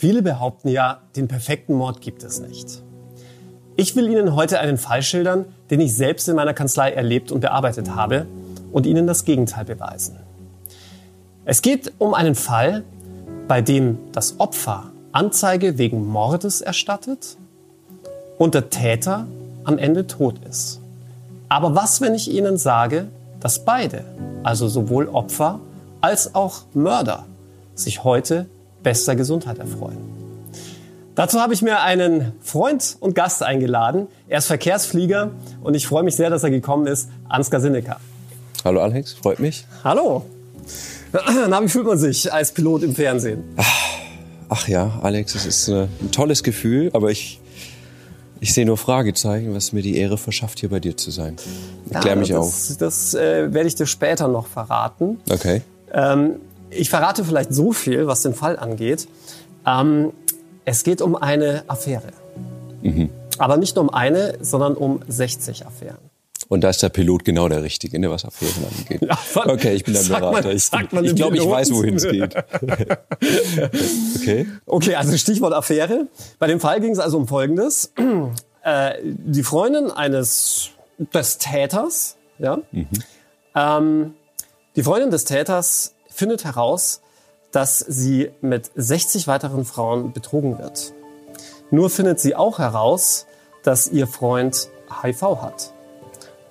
Viele behaupten ja, den perfekten Mord gibt es nicht. Ich will Ihnen heute einen Fall schildern, den ich selbst in meiner Kanzlei erlebt und bearbeitet habe und Ihnen das Gegenteil beweisen. Es geht um einen Fall, bei dem das Opfer Anzeige wegen Mordes erstattet und der Täter am Ende tot ist. Aber was, wenn ich Ihnen sage, dass beide, also sowohl Opfer als auch Mörder, sich heute bester Gesundheit erfreuen. Dazu habe ich mir einen Freund und Gast eingeladen. Er ist Verkehrsflieger und ich freue mich sehr, dass er gekommen ist, Ansgar Sinecker. Hallo Alex, freut mich. Hallo. Na, wie fühlt man sich als Pilot im Fernsehen? Ach ja, Alex, es ist äh, ein tolles Gefühl, aber ich, ich sehe nur Fragezeichen, was mir die Ehre verschafft, hier bei dir zu sein. Erklär ja, mich das, auf. Das äh, werde ich dir später noch verraten. Okay. Ähm, ich verrate vielleicht so viel, was den Fall angeht. Ähm, es geht um eine Affäre. Mhm. Aber nicht um eine, sondern um 60 Affären. Und da ist der Pilot genau der Richtige, ne, was Affären angeht. Ja, okay, ich bin der Berater. Man, ich, ich glaube, ich weiß, wohin es geht. okay. Okay, also Stichwort Affäre. Bei dem Fall ging es also um Folgendes. Äh, die Freundin eines des Täters, ja, mhm. ähm, die Freundin des Täters findet heraus, dass sie mit 60 weiteren Frauen betrogen wird. Nur findet sie auch heraus, dass ihr Freund HIV hat.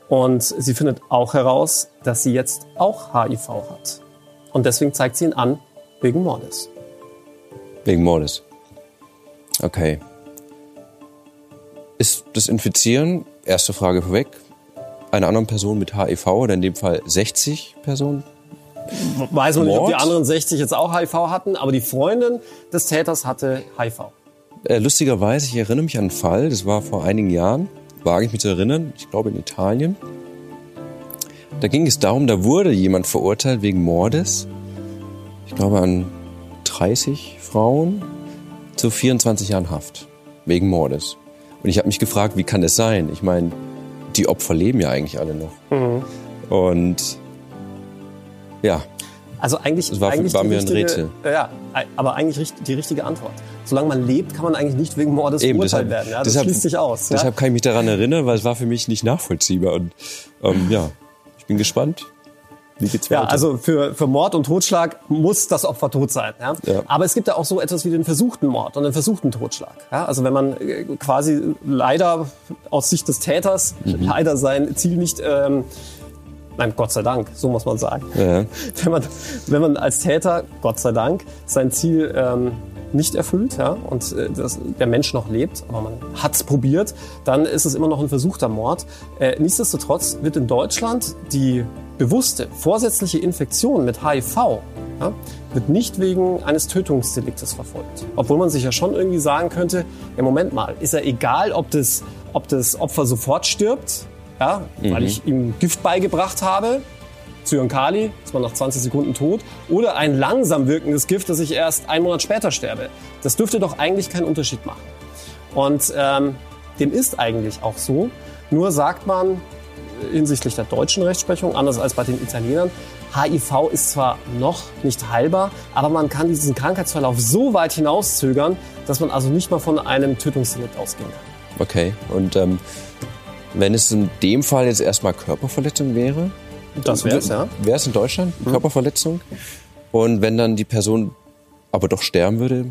Und sie findet auch heraus, dass sie jetzt auch HIV hat. Und deswegen zeigt sie ihn an wegen Mordes. Wegen Mordes. Okay. Ist das Infizieren, erste Frage vorweg, einer anderen Person mit HIV oder in dem Fall 60 Personen? Weiß man Mord? nicht, ob die anderen 60 jetzt auch HIV hatten, aber die Freundin des Täters hatte HIV. Äh, lustigerweise, ich erinnere mich an einen Fall, das war vor einigen Jahren wage ich mich zu erinnern, ich glaube in Italien. Da ging es darum, da wurde jemand verurteilt wegen Mordes. Ich glaube an 30 Frauen zu 24 Jahren Haft wegen Mordes. Und ich habe mich gefragt, wie kann das sein? Ich meine, die Opfer leben ja eigentlich alle noch. Mhm. Und ja. Also eigentlich, das war, eigentlich war mir ein Rätsel. Ja, aber eigentlich die richtige Antwort solange man lebt, kann man eigentlich nicht wegen Mordes Eben, verurteilt werden. Ja, das deshalb, schließt sich aus. Deshalb kann ich mich daran erinnern, weil es war für mich nicht nachvollziehbar. Und ähm, ja, ich bin gespannt. Wie geht's weiter? Ja, also für, für Mord und Totschlag muss das Opfer tot sein. Ja? ja? Aber es gibt ja auch so etwas wie den versuchten Mord und den versuchten Totschlag. Ja? Also wenn man äh, quasi leider aus Sicht des Täters mhm. leider sein Ziel nicht ähm, Nein, Gott sei Dank, so muss man sagen. Ja. Wenn, man, wenn man als Täter, Gott sei Dank, sein Ziel ähm, nicht erfüllt ja, und äh, das, der Mensch noch lebt, aber man hat es probiert, dann ist es immer noch ein versuchter Mord. Äh, nichtsdestotrotz wird in Deutschland die bewusste vorsätzliche Infektion mit HIV ja, wird nicht wegen eines Tötungsdeliktes verfolgt. Obwohl man sich ja schon irgendwie sagen könnte, ja Moment mal, ist ja egal, ob das, ob das Opfer sofort stirbt, ja, mhm. weil ich ihm Gift beigebracht habe, Zyankali, ist man nach 20 Sekunden tot, oder ein langsam wirkendes Gift, das ich erst einen Monat später sterbe. Das dürfte doch eigentlich keinen Unterschied machen. Und ähm, dem ist eigentlich auch so. Nur sagt man hinsichtlich der deutschen Rechtsprechung, anders als bei den Italienern, HIV ist zwar noch nicht heilbar, aber man kann diesen Krankheitsverlauf so weit hinauszögern, dass man also nicht mal von einem Tötungsdelikt ausgehen kann. Okay, und ähm, wenn es in dem Fall jetzt erstmal Körperverletzung wäre, das wäre es, ja. Wäre es in Deutschland, mhm. Körperverletzung. Und wenn dann die Person aber doch sterben würde,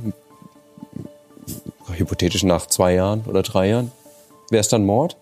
hypothetisch nach zwei Jahren oder drei Jahren, wäre es dann Mord?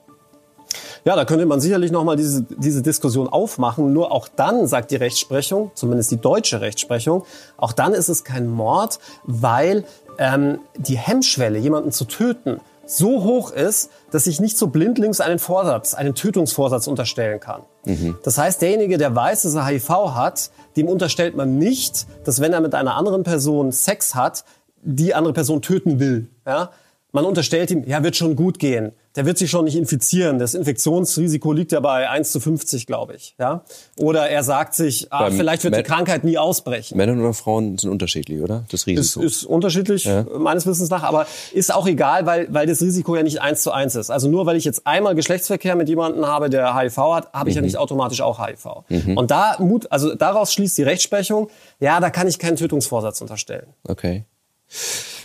Ja, da könnte man sicherlich nochmal diese, diese Diskussion aufmachen. Nur auch dann sagt die Rechtsprechung, zumindest die deutsche Rechtsprechung, auch dann ist es kein Mord, weil ähm, die Hemmschwelle, jemanden zu töten, so hoch ist, dass ich nicht so blindlings einen Vorsatz, einen Tötungsvorsatz unterstellen kann. Mhm. Das heißt, derjenige, der weiß, dass er HIV hat, dem unterstellt man nicht, dass wenn er mit einer anderen Person Sex hat, die andere Person töten will. Ja? Man unterstellt ihm, ja, wird schon gut gehen. Der wird sich schon nicht infizieren. Das Infektionsrisiko liegt ja bei 1 zu 50, glaube ich. Ja? Oder er sagt sich, ah, vielleicht wird die Krankheit nie ausbrechen. Männer oder Frauen sind unterschiedlich, oder? Das Risiko. Ist, ist unterschiedlich, ja. meines Wissens nach. Aber ist auch egal, weil, weil das Risiko ja nicht 1 zu 1 ist. Also nur weil ich jetzt einmal Geschlechtsverkehr mit jemandem habe, der HIV hat, habe ich mhm. ja nicht automatisch auch HIV. Mhm. Und da, Mut, also daraus schließt die Rechtsprechung, ja, da kann ich keinen Tötungsvorsatz unterstellen. Okay.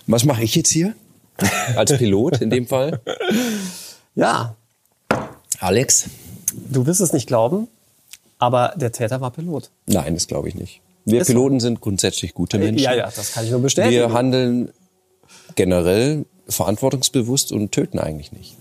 Was mache ich jetzt hier? Als Pilot in dem Fall? Ja. Alex? Du wirst es nicht glauben, aber der Täter war Pilot. Nein, das glaube ich nicht. Wir ist Piloten so. sind grundsätzlich gute Menschen. Ja, ja, das kann ich nur bestätigen. Wir handeln generell verantwortungsbewusst und töten eigentlich nicht.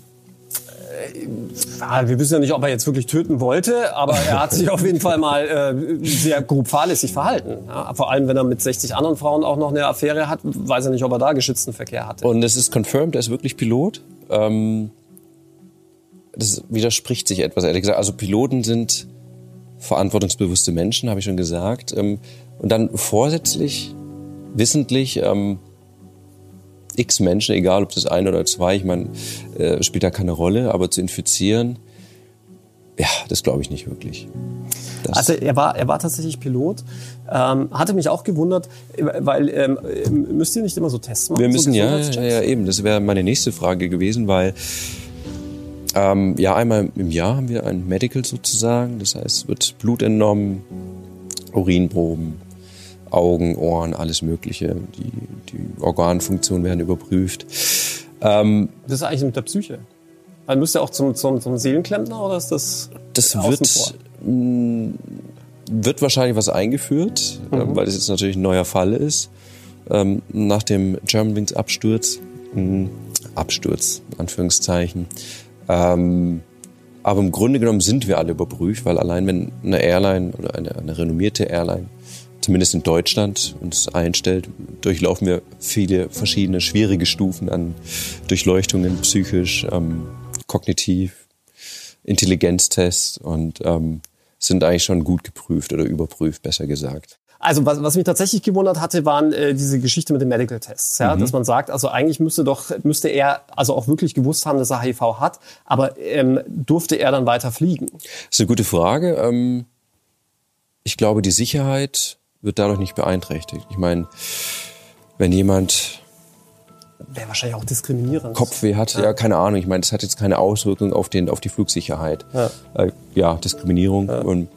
Äh, wir wissen ja nicht, ob er jetzt wirklich töten wollte, aber er hat sich auf jeden Fall mal äh, sehr grob fahrlässig verhalten. Ja, vor allem, wenn er mit 60 anderen Frauen auch noch eine Affäre hat, weiß er nicht, ob er da geschützten Verkehr hatte. Und es ist confirmed, er ist wirklich Pilot. Ähm, das widerspricht sich etwas, ehrlich gesagt. Also Piloten sind verantwortungsbewusste Menschen, habe ich schon gesagt. Ähm, und dann vorsätzlich, wissentlich ähm, x Menschen, egal ob das ein oder zwei, ich meine, äh, spielt da keine Rolle, aber zu infizieren, ja, das glaube ich nicht wirklich. Das also er war, er war tatsächlich Pilot. Ähm, hatte mich auch gewundert, weil ähm, müsst ihr nicht immer so Tests machen? Wir müssen so ja, ja, ja, eben. Das wäre meine nächste Frage gewesen, weil ähm, ja, einmal im Jahr haben wir ein Medical sozusagen. Das heißt, wird Blut entnommen, Urinproben, Augen, Ohren, alles Mögliche. Die, die Organfunktionen werden überprüft. Ähm, das ist eigentlich mit der Psyche. Man müsste auch zum, zum, zum Seelenklempner oder ist das? Das wird, mh, wird wahrscheinlich was eingeführt, mhm. äh, weil das jetzt natürlich ein neuer Fall ist. Ähm, nach dem Germanwings Absturz, mh, Absturz, Anführungszeichen, ähm, aber im Grunde genommen sind wir alle überprüft, weil allein wenn eine Airline oder eine, eine renommierte Airline, zumindest in Deutschland, uns einstellt, durchlaufen wir viele verschiedene schwierige Stufen an Durchleuchtungen, psychisch, ähm, kognitiv, Intelligenztests und ähm, sind eigentlich schon gut geprüft oder überprüft, besser gesagt. Also was, was mich tatsächlich gewundert hatte, waren äh, diese Geschichte mit den Medical Tests, ja, mhm. dass man sagt, also eigentlich müsste doch müsste er also auch wirklich gewusst haben, dass er HIV hat, aber ähm, durfte er dann weiter fliegen? Das ist eine gute Frage. Ähm, ich glaube, die Sicherheit wird dadurch nicht beeinträchtigt. Ich meine, wenn jemand wäre wahrscheinlich auch diskriminierend. Kopfweh hat, ja. ja, keine Ahnung. Ich meine, das hat jetzt keine Auswirkung auf den auf die Flugsicherheit. Ja, äh, ja Diskriminierung ja. und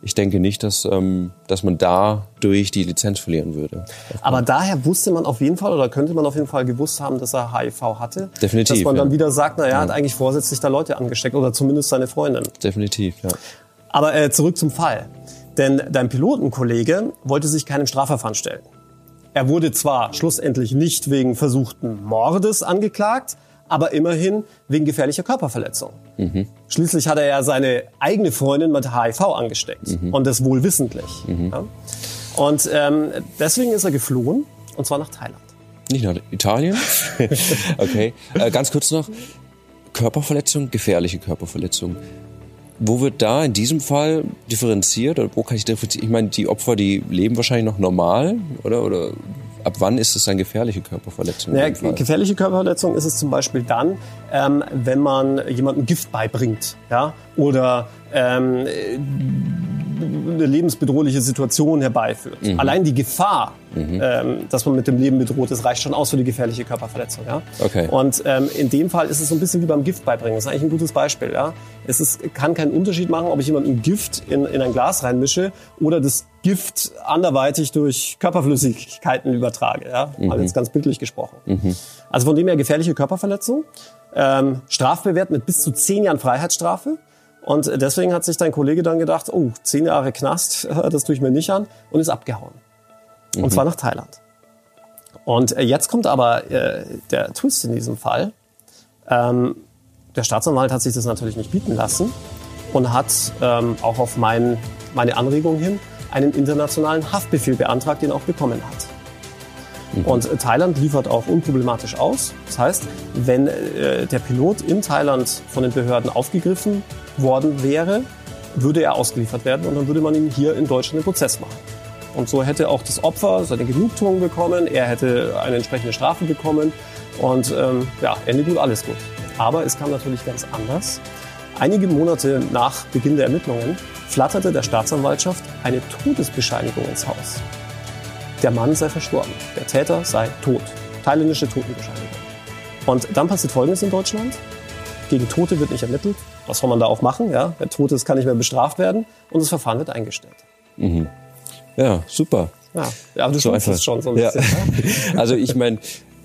ich denke nicht, dass, ähm, dass man dadurch die Lizenz verlieren würde. Aber daher wusste man auf jeden Fall oder könnte man auf jeden Fall gewusst haben, dass er HIV hatte. Definitiv. Dass man dann wieder sagt, naja, er hat eigentlich vorsätzlich da Leute angesteckt oder zumindest seine Freundin. Definitiv, ja. Aber äh, zurück zum Fall. Denn dein Pilotenkollege wollte sich keinem Strafverfahren stellen. Er wurde zwar schlussendlich nicht wegen versuchten Mordes angeklagt, aber immerhin wegen gefährlicher Körperverletzung. Mhm. Schließlich hat er ja seine eigene Freundin mit HIV angesteckt mhm. und das wohl wissentlich. Mhm. Ja? Und ähm, deswegen ist er geflohen und zwar nach Thailand. Nicht nach Italien? okay. Äh, ganz kurz noch. Körperverletzung, gefährliche Körperverletzung. Wo wird da in diesem Fall differenziert oder wo kann ich differenzieren? Ich meine, die Opfer, die leben wahrscheinlich noch normal, oder? Oder ab wann ist es eine gefährliche Körperverletzung? Ja, gefährliche Körperverletzung ist es zum Beispiel dann, ähm, wenn man jemandem Gift beibringt, ja, oder ähm, eine lebensbedrohliche Situation herbeiführt. Mhm. Allein die Gefahr, mhm. ähm, dass man mit dem Leben bedroht ist, reicht schon aus für die gefährliche Körperverletzung. Ja? Okay. Und ähm, in dem Fall ist es so ein bisschen wie beim Gift beibringen. Das ist eigentlich ein gutes Beispiel. Ja? Es ist, kann keinen Unterschied machen, ob ich jemandem Gift in, in ein Glas reinmische oder das Gift anderweitig durch Körperflüssigkeiten übertrage. Ja? Mhm. Mal jetzt ganz bildlich gesprochen. Mhm. Also von dem her gefährliche Körperverletzung, ähm, strafbewehrt mit bis zu zehn Jahren Freiheitsstrafe. Und deswegen hat sich dein Kollege dann gedacht, oh, zehn Jahre Knast, das tue ich mir nicht an und ist abgehauen. Mhm. Und zwar nach Thailand. Und äh, jetzt kommt aber äh, der Twist in diesem Fall. Ähm, der Staatsanwalt hat sich das natürlich nicht bieten lassen und hat ähm, auch auf mein, meine Anregung hin einen internationalen Haftbefehl beantragt, den er auch bekommen hat. Mhm. Und Thailand liefert auch unproblematisch aus. Das heißt, wenn äh, der Pilot in Thailand von den Behörden aufgegriffen worden wäre, würde er ausgeliefert werden und dann würde man ihn hier in Deutschland den Prozess machen. Und so hätte auch das Opfer seine Genugtuung bekommen, er hätte eine entsprechende Strafe bekommen und ähm, ja, Ende gut, alles gut. Aber es kam natürlich ganz anders. Einige Monate nach Beginn der Ermittlungen flatterte der Staatsanwaltschaft eine Todesbescheinigung ins Haus. Der Mann sei verstorben, der Täter sei tot. Thailändische Totenbescheinigung. Und dann passiert Folgendes in Deutschland. Gegen Tote wird nicht ermittelt. Was soll man da auch machen? Ja? Wer tot ist, kann nicht mehr bestraft werden. Und das Verfahren wird eingestellt. Mhm. Ja, super. Ja, ja du so einfach. schon so ein bisschen. Ja. also ich meine,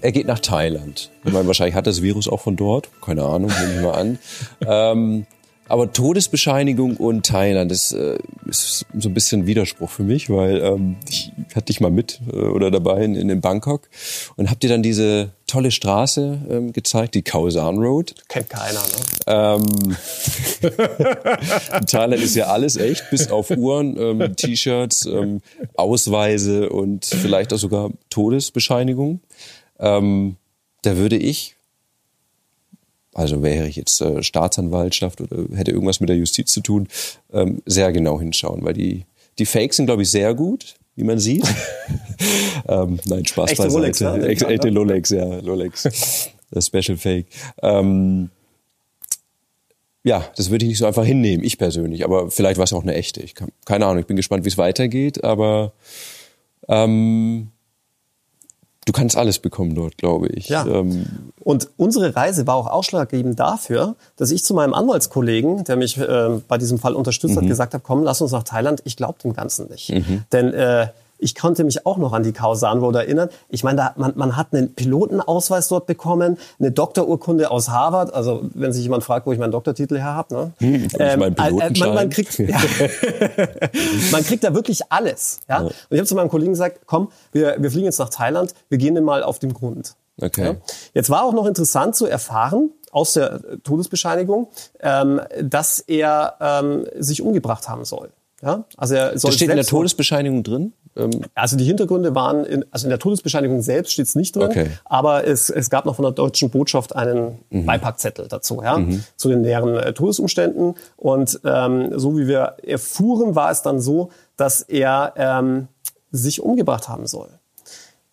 Er geht nach Thailand. Ich meine, wahrscheinlich hat das Virus auch von dort. Keine Ahnung, nehme ich mal an. ähm, aber Todesbescheinigung und Thailand, das äh, ist so ein bisschen Widerspruch für mich, weil ähm, ich hatte dich mal mit äh, oder dabei in, in Bangkok und hab dir dann diese tolle Straße ähm, gezeigt, die Khao San Road. Kennt keiner, ne? Ähm, in Thailand ist ja alles echt, bis auf Uhren, ähm, T-Shirts, ähm, Ausweise und vielleicht auch sogar Todesbescheinigung. Ähm, da würde ich also wäre ich jetzt äh, Staatsanwaltschaft oder hätte irgendwas mit der Justiz zu tun, ähm, sehr genau hinschauen, weil die, die Fakes sind, glaube ich, sehr gut, wie man sieht. ähm, nein, Spaß Echte beiseite. Rolex, ne? Echte, echte Rolex, ja, Rolex. Das Special Fake. Ähm, ja, das würde ich nicht so einfach hinnehmen, ich persönlich. Aber vielleicht war es auch eine echte. Ich kann, keine Ahnung, ich bin gespannt, wie es weitergeht, aber ähm, du kannst alles bekommen dort, glaube ich. Ja. Ähm, und unsere Reise war auch ausschlaggebend dafür, dass ich zu meinem Anwaltskollegen, der mich äh, bei diesem Fall unterstützt hat, mhm. gesagt habe, komm, lass uns nach Thailand. Ich glaube dem Ganzen nicht. Mhm. Denn äh, ich konnte mich auch noch an die Kausan Road erinnern. Ich meine, da, man, man hat einen Pilotenausweis dort bekommen, eine Doktorurkunde aus Harvard. Also wenn sich jemand fragt, wo ich meinen Doktortitel her habe. Ne? Hm, ähm, meinen äh, äh man, man, kriegt, ja, man kriegt da wirklich alles. Ja? ja. Und ich habe zu meinem Kollegen gesagt, komm, wir, wir fliegen jetzt nach Thailand, wir gehen mal auf den Grund. Okay. Ja? Jetzt war auch noch interessant zu erfahren, aus der Todesbescheinigung, ähm, dass er ähm, sich umgebracht haben soll. Ja? Also er soll das steht in der Todesbescheinigung drin? Ähm, also die Hintergründe waren, in, also in der Todesbescheinigung selbst steht es nicht drin, okay. aber es, es gab noch von der deutschen Botschaft einen mhm. Beipackzettel dazu, ja, mhm. zu den näheren äh, Todesumständen. Und ähm, so wie wir erfuhren, war es dann so, dass er ähm, sich umgebracht haben soll.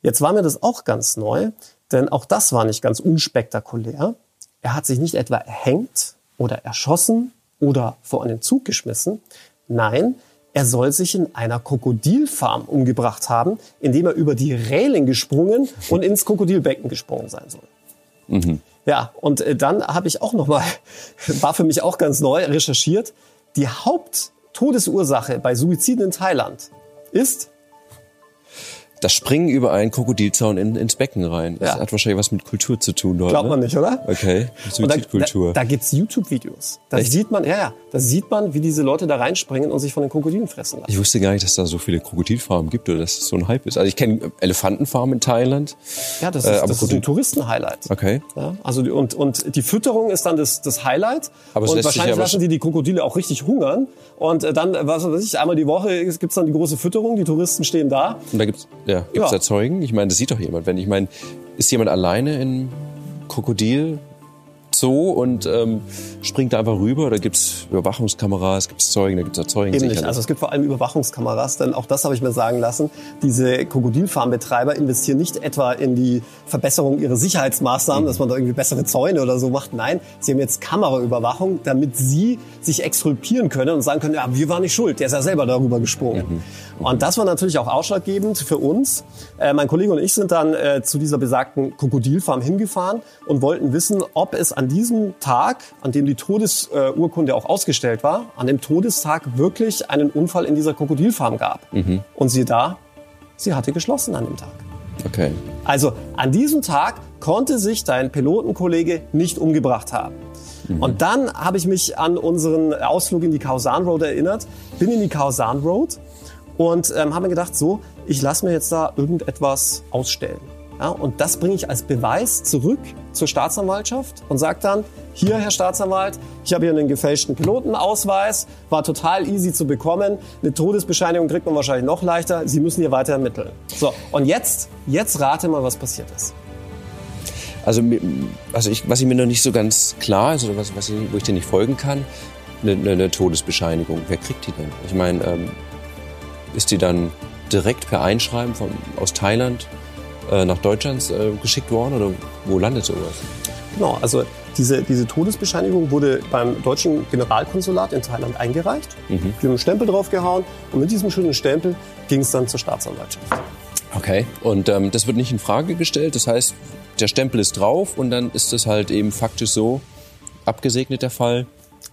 Jetzt war mir das auch ganz neu, denn auch das war nicht ganz unspektakulär. Er hat sich nicht etwa erhängt oder erschossen oder vor einen Zug geschmissen. Nein, er soll sich in einer Krokodilfarm umgebracht haben, indem er über die Reling gesprungen und ins Krokodilbecken gesprungen sein soll. Mhm. Ja, und äh, dann habe ich auch noch mal, war für mich auch ganz neu, recherchiert. Die Haupttodesursache bei Suiziden in Thailand ist das Springen über einen Krokodilzaun in, ins Becken rein. Das ja. hat wahrscheinlich was mit Kultur zu tun dort. Glaubt man nicht, oder? Okay, Suizidkultur. Da, da, da gibt's YouTube-Videos. Da Echt? sieht man, ja, ja, da sieht man, wie diese Leute da reinspringen und sich von den Krokodilen fressen lassen. Ich wusste gar nicht, dass da so viele Krokodilfarmen gibt oder dass das so ein Hype ist. Also ich kenne Elefantenfarmen in Thailand. Ja, das ist, äh, das ist ein Touristen-Highlight. Okay. Ja, also die, und, und die Fütterung ist dann das, das Highlight. Aber und wahrscheinlich lassen die die Krokodile auch richtig hungern. Und äh, dann, was weiß ich, einmal die Woche gibt's dann die große Fütterung. Die Touristen stehen da. Und da gibt's, ja, gibt's ja. Erzeugung Zeugen? Ich meine, das sieht doch jemand. Wenn ich meine, ist jemand alleine in Krokodil Zoo und ähm, springt da einfach rüber oder gibt es Überwachungskameras, gibt es Zeugen, da gibt es Zeugen? Eben nicht. Also es gibt vor allem Überwachungskameras, denn auch das habe ich mir sagen lassen. Diese Krokodilfarmbetreiber investieren nicht etwa in die Verbesserung ihrer Sicherheitsmaßnahmen, mhm. dass man da irgendwie bessere Zäune oder so macht. Nein, sie haben jetzt Kameraüberwachung, damit sie sich exkulpieren können und sagen können, ja, wir waren nicht schuld, der ist ja selber darüber gesprungen. Mhm. Mhm. Und das war natürlich auch ausschlaggebend für uns. Äh, mein Kollege und ich sind dann äh, zu dieser besagten Krokodilfarm hingefahren und wollten wissen, ob es an diesem Tag, an dem die Todesurkunde auch ausgestellt war, an dem Todestag wirklich einen Unfall in dieser Krokodilfarm gab. Mhm. Und sie da, sie hatte geschlossen an dem Tag. Okay. Also an diesem Tag konnte sich dein Pilotenkollege nicht umgebracht haben. Mhm. Und dann habe ich mich an unseren Ausflug in die Kausan Road erinnert, bin in die Kausan Road und ähm, habe mir gedacht, so, ich lasse mir jetzt da irgendetwas ausstellen. Ja, und das bringe ich als Beweis zurück zur Staatsanwaltschaft und sage dann, hier, Herr Staatsanwalt, ich habe hier einen gefälschten Pilotenausweis, war total easy zu bekommen. Eine Todesbescheinigung kriegt man wahrscheinlich noch leichter. Sie müssen hier weiter ermitteln. So, und jetzt, jetzt rate mal, was passiert ist. Also, also ich, was ich mir noch nicht so ganz klar ist, oder was, was ich, wo ich dir nicht folgen kann, eine, eine Todesbescheinigung. Wer kriegt die denn? Ich meine, ähm, ist die dann direkt per Einschreiben von, aus Thailand äh, nach Deutschland äh, geschickt worden oder wo landet sowas? Genau, also diese, diese Todesbescheinigung wurde beim deutschen Generalkonsulat in Thailand eingereicht. Mhm. Die haben einen Stempel draufgehauen und mit diesem schönen Stempel ging es dann zur Staatsanwaltschaft. Okay, und ähm, das wird nicht in Frage gestellt. Das heißt, der Stempel ist drauf und dann ist es halt eben faktisch so abgesegnet der Fall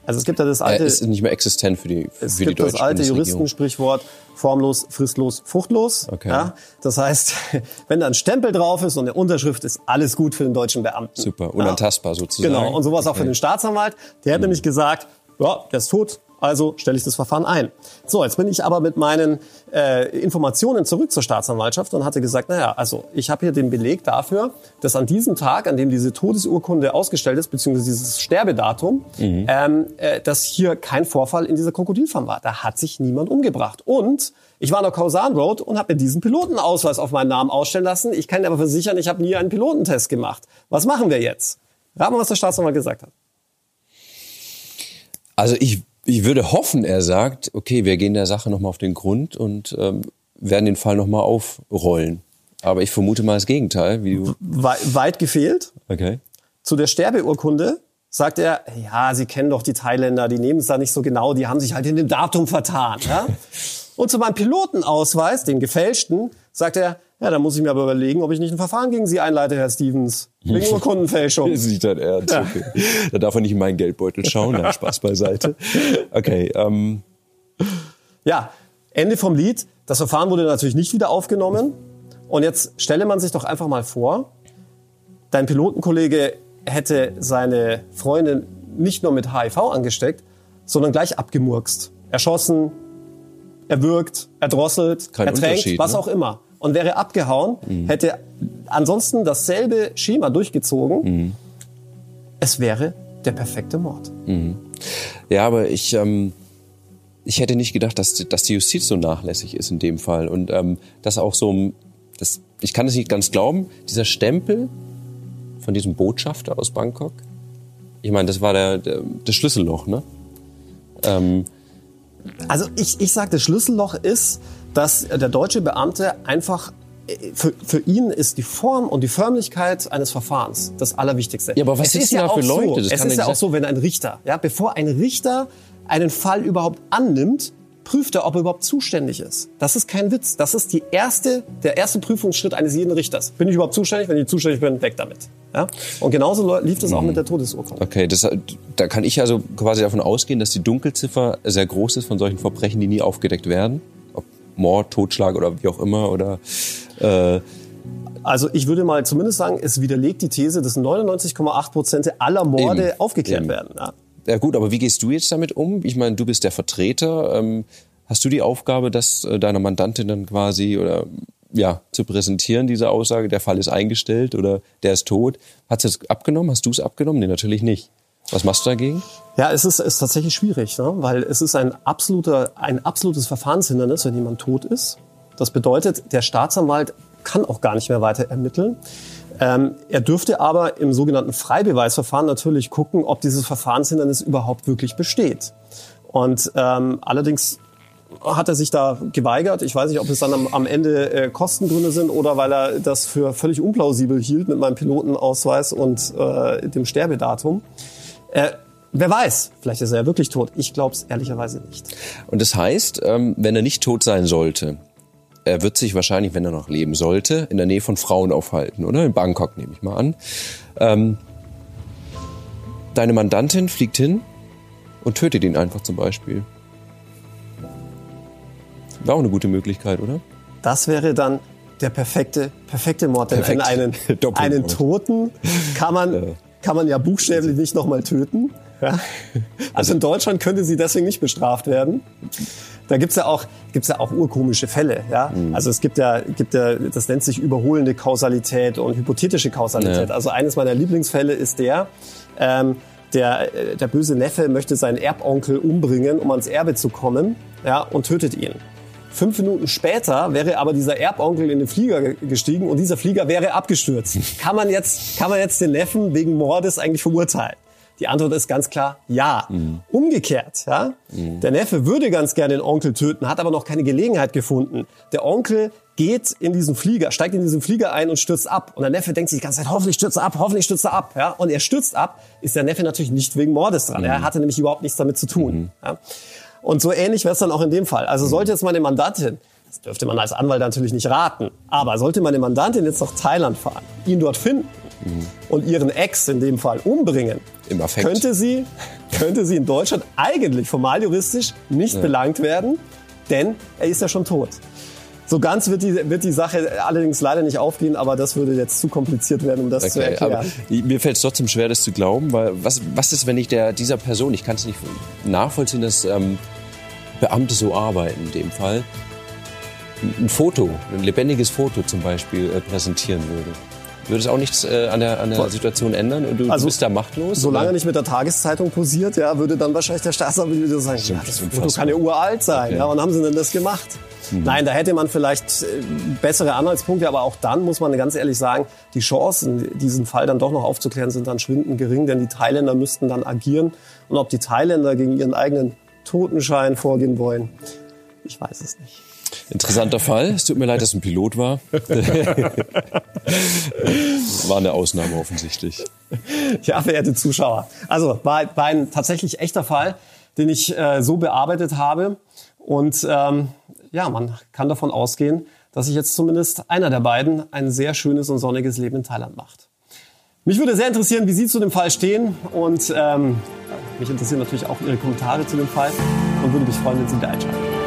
Also es gibt ja das alte. Er ist nicht mehr existent für die für es die gibt deutsche das alte. Juristensprichwort formlos, fristlos, fruchtlos. Okay. Ja? Das heißt, wenn da ein Stempel drauf ist und eine Unterschrift ist alles gut für den deutschen Beamten. Super, unantastbar sozusagen. Genau, und sowas auch für Okay. den Staatsanwalt. Der hat nämlich gesagt, ja, der ist tot, also stelle ich das Verfahren ein. So, jetzt bin ich aber mit meinen äh, Informationen zurück zur Staatsanwaltschaft und hatte gesagt, naja, also ich habe hier den Beleg dafür, dass an diesem Tag, an dem diese Todesurkunde ausgestellt ist, beziehungsweise dieses Sterbedatum, ähm, äh, dass hier kein Vorfall in dieser Krokodilfarm war. Da hat sich niemand umgebracht. Und ich war in der Kausan Road und habe mir diesen Pilotenausweis auf meinen Namen ausstellen lassen. Ich kann dir aber versichern, ich habe nie einen Pilotentest gemacht. Was machen wir jetzt? Raten wir, was der Staatsanwalt gesagt hat. Also ich, ich würde hoffen, er sagt, okay, wir gehen der Sache nochmal auf den Grund und ähm, werden den Fall nochmal aufrollen. Aber ich vermute mal das Gegenteil, wie du. Wei- weit gefehlt. Okay. Zu der Sterbeurkunde sagt er, ja, Sie kennen doch die Thailänder, die nehmen es da nicht so genau, die haben sich halt in dem Datum vertan. Ja? Und zu meinem Pilotenausweis, den gefälschten, sagt er, ja, da muss ich mir aber überlegen, ob ich nicht ein Verfahren gegen Sie einleite, Herr Stevens, wegen Urkundenfälschung. Ist nicht dein Ernst. Okay. Da darf er nicht in meinen Geldbeutel schauen. Na, Spaß beiseite. Okay. Ähm, Ja, Ende vom Lied. Das Verfahren wurde natürlich nicht wieder aufgenommen. Und jetzt stelle man sich doch einfach mal vor, dein Pilotenkollege hätte seine Freundin nicht nur mit HIV angesteckt, sondern gleich abgemurkst. Erschossen, erwürgt, erdrosselt, Kein ertränkt, was ne? auch immer. Und wäre abgehauen, hätte ansonsten dasselbe Schema durchgezogen. Es wäre der perfekte Mord. ja, aber ich, ähm, ich hätte nicht gedacht, dass, dass die Justiz so nachlässig ist in dem Fall. Und ähm, dass auch so, das, ich kann es nicht ganz glauben, dieser Stempel von diesem Botschafter aus Bangkok, ich meine, das war der, der, das Schlüsselloch, ne? Ähm, Also ich, ich sage, das Schlüsselloch ist, dass der deutsche Beamte einfach äh, für, für ihn ist die Form und die Förmlichkeit eines Verfahrens das Allerwichtigste. Ja, aber was es ist ist denn ja da für Leute? So, Das es ist ja auch so, wenn ein Richter, ja, bevor ein Richter einen Fall überhaupt annimmt, prüft er, ob er überhaupt zuständig ist. Das ist kein Witz. Das ist die erste, der erste Prüfungsschritt eines jeden Richters. Bin ich überhaupt zuständig? Wenn ich zuständig bin, weg damit. Ja? Und genauso lief das auch Mhm. mit der Todesurkunde. Okay, das, da kann ich also quasi davon ausgehen, dass die Dunkelziffer sehr groß ist von solchen Verbrechen, die nie aufgedeckt werden. Mord, Totschlag oder wie auch immer oder äh, Also ich würde mal zumindest sagen, es widerlegt die These, dass 99,8 Prozent aller Morde Eben. aufgeklärt Eben. werden. Ja. ja gut, aber wie gehst du jetzt damit um? Ich meine, du bist der Vertreter. Ähm, hast du die Aufgabe, das äh, deiner Mandantin dann quasi oder ja zu präsentieren, diese Aussage, der Fall ist eingestellt oder der ist tot? Hat es abgenommen? Hast du es abgenommen? Nee, natürlich nicht. Was machst du dagegen? Ja, es ist, ist tatsächlich schwierig, ne? weil es ist ein, absoluter, ein absolutes Verfahrenshindernis, wenn jemand tot ist. Das bedeutet, der Staatsanwalt kann auch gar nicht mehr weiter ermitteln. Ähm, er dürfte aber im sogenannten Freibeweisverfahren natürlich gucken, ob dieses Verfahrenshindernis überhaupt wirklich besteht. Und ähm, allerdings hat er sich da geweigert. Ich weiß nicht, ob es dann am, am Ende äh, Kostengründe sind oder weil er das für völlig unplausibel hielt mit meinem Pilotenausweis und äh, dem Sterbedatum. Äh, wer weiß, vielleicht ist er ja wirklich tot. Ich glaube es ehrlicherweise nicht. Und das heißt, ähm, wenn er nicht tot sein sollte, er wird sich wahrscheinlich, wenn er noch leben sollte, in der Nähe von Frauen aufhalten, oder? In Bangkok nehme ich mal an. Ähm, deine Mandantin fliegt hin und tötet ihn einfach zum Beispiel. Wäre auch eine gute Möglichkeit, oder? Das wäre dann der perfekte, perfekte Mord. Denn Perfekt. einen, einen Toten kann man. Kann man ja buchstäblich nicht nochmal töten. Ja? Also in Deutschland könnte sie deswegen nicht bestraft werden. Da gibt's ja auch, gibt's ja auch urkomische Fälle. Ja? Mhm. Also es gibt ja, gibt ja, das nennt sich überholende Kausalität und hypothetische Kausalität. Ja. Also eines meiner Lieblingsfälle ist der, ähm, der, der böse Neffe möchte seinen Erbonkel umbringen, um ans Erbe zu kommen, ja, und tötet ihn. Fünf Minuten später wäre aber dieser Erbonkel in den Flieger ge- gestiegen und dieser Flieger wäre abgestürzt. Kann man jetzt, kann man jetzt den Neffen wegen Mordes eigentlich verurteilen? Die Antwort ist ganz klar ja. Umgekehrt, ja. Der Neffe würde ganz gerne den Onkel töten, hat aber noch keine Gelegenheit gefunden. Der Onkel geht in diesen Flieger, steigt in diesen Flieger ein und stürzt ab. Und der Neffe denkt sich die ganze Zeit, hoffentlich stürzt er ab, hoffentlich stürzt er ab. Ja? Und er stürzt ab, ist der Neffe natürlich nicht wegen Mordes dran. Er hatte nämlich überhaupt nichts damit zu tun. Ja? Und so ähnlich wäre es dann auch in dem Fall. Also sollte jetzt meine Mandantin, das dürfte man als Anwalt natürlich nicht raten, aber sollte meine Mandantin jetzt nach Thailand fahren, ihn dort finden mhm. und ihren Ex in dem Fall umbringen, könnte sie, könnte sie in Deutschland eigentlich formal juristisch nicht ja. belangt werden, denn er ist ja schon tot. So ganz wird die, wird die Sache allerdings leider nicht aufgehen, aber das würde jetzt zu kompliziert werden, um das okay, zu erklären. Aber mir fällt es trotzdem schwer, das zu glauben, weil was, was ist, wenn ich der, dieser Person, ich kann es nicht nachvollziehen, dass ähm, Beamte so arbeiten in dem Fall, ein Foto, ein lebendiges Foto zum Beispiel äh, präsentieren würde. Würde es auch nichts äh, an, der, an der Situation ändern? Und du, also, bist da machtlos? Solange oder? nicht mit der Tageszeitung posiert, ja, würde dann wahrscheinlich der Staatsanwalt wieder sagen, ja, das Foto kann ja uralt sein. Okay. Ja, wann haben sie denn das gemacht? Mhm. Nein, da hätte man vielleicht äh, bessere Anhaltspunkte, aber auch dann muss man ganz ehrlich sagen, die Chancen, diesen Fall dann doch noch aufzuklären, sind dann schwindend gering, denn die Thailänder müssten dann agieren. Und ob die Thailänder gegen ihren eigenen Totenschein vorgehen wollen, ich weiß es nicht. Interessanter Fall. Es tut mir leid, dass ein Pilot war. war eine Ausnahme offensichtlich. Ja, verehrte Zuschauer. Also war, war ein tatsächlich echter Fall, den ich äh, so bearbeitet habe. Und ähm, ja, man kann davon ausgehen, dass sich jetzt zumindest einer der beiden ein sehr schönes und sonniges Leben in Thailand macht. Mich würde sehr interessieren, wie Sie zu dem Fall stehen und ähm, mich interessieren natürlich auch Ihre Kommentare zu dem Fall und würde mich freuen, wenn Sie wieder einschalten.